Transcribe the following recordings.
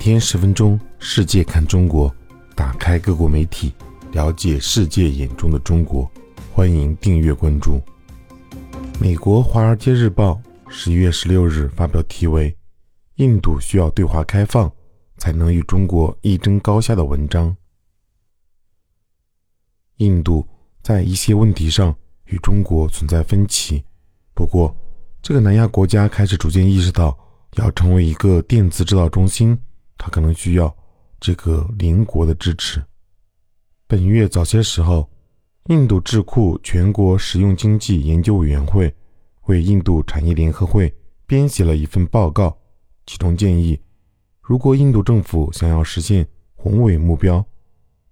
天十分钟，世界看中国，打开各国媒体，了解世界眼中的中国。欢迎订阅关注。美国《华尔街日报》十一月十六日发表题为“印度需要对华开放，才能与中国一争高下”的文章。印度在一些问题上与中国存在分歧，不过，这个南亚国家开始逐渐意识到。要成为一个电子制造中心，他可能需要这个邻国的支持。本月早些时候，印度智库全国实用经济研究委员会为印度产业联合会编写了一份报告，其中建议，如果印度政府想要实现宏伟目标，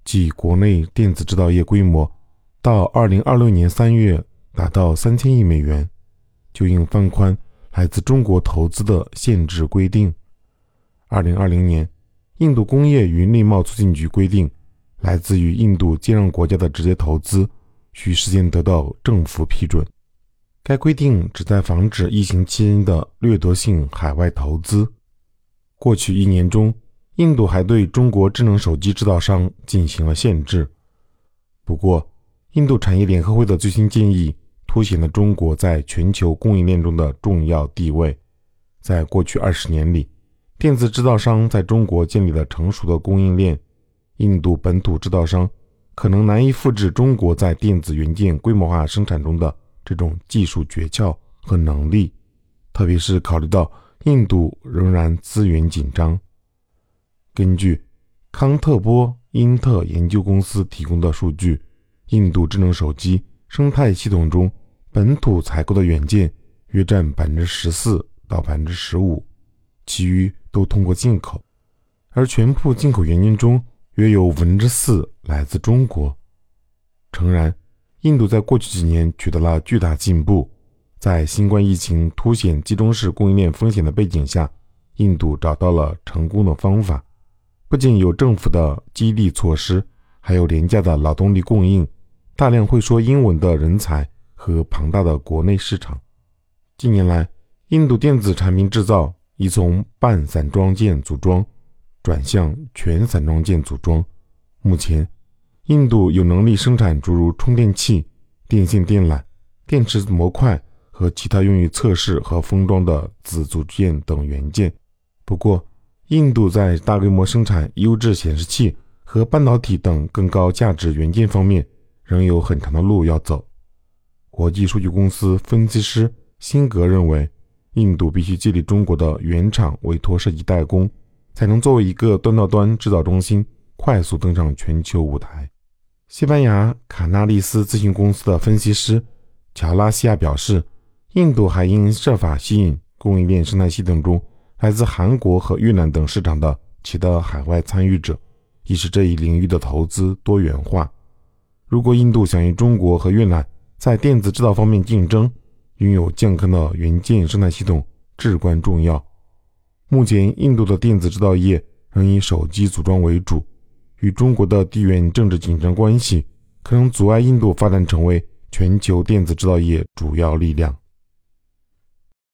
即国内电子制造业规模到2026年3月达到3000亿美元，就应放宽。来自中国投资的限制规定。二零二零年，印度工业与内贸促进局规定，来自于印度接壤国家的直接投资需事先得到政府批准。该规定旨在防止疫情期间的掠夺性海外投资。过去一年中，印度还对中国智能手机制造商进行了限制。不过，印度产业联合会的最新建议。凸显了中国在全球供应链中的重要地位。在过去二十年里，电子制造商在中国建立了成熟的供应链。印度本土制造商可能难以复制中国在电子元件规模化生产中的这种技术诀窍和能力，特别是考虑到印度仍然资源紧张。根据康特波因特研究公司提供的数据，印度智能手机。生态系统中，本土采购的元件约占百分之十四到百分之十五，其余都通过进口。而全部进口原因中，约有五分之四来自中国。诚然，印度在过去几年取得了巨大进步。在新冠疫情凸显集中式供应链风险的背景下，印度找到了成功的方法。不仅有政府的激励措施，还有廉价的劳动力供应。大量会说英文的人才和庞大的国内市场。近年来，印度电子产品制造已从半散装件组装转向全散装件组装。目前，印度有能力生产诸如充电器、电线电缆、电池模块和其他用于测试和封装的子组件等元件。不过，印度在大规模生产优质显示器和半导体等更高价值元件方面。仍有很长的路要走。国际数据公司分析师辛格认为，印度必须借力中国的原厂委托设计代工，才能作为一个端到端制造中心，快速登上全球舞台。西班牙卡纳利斯咨询公司的分析师乔拉西亚表示，印度还应设法吸引供应链生态系统中来自韩国和越南等市场的其他海外参与者，以使这一领域的投资多元化。如果印度想与中国和越南在电子制造方面竞争，拥有健康的元件生态系统至关重要。目前，印度的电子制造业仍以手机组装为主，与中国的地缘政治紧张关系可能阻碍印度发展成为全球电子制造业主要力量。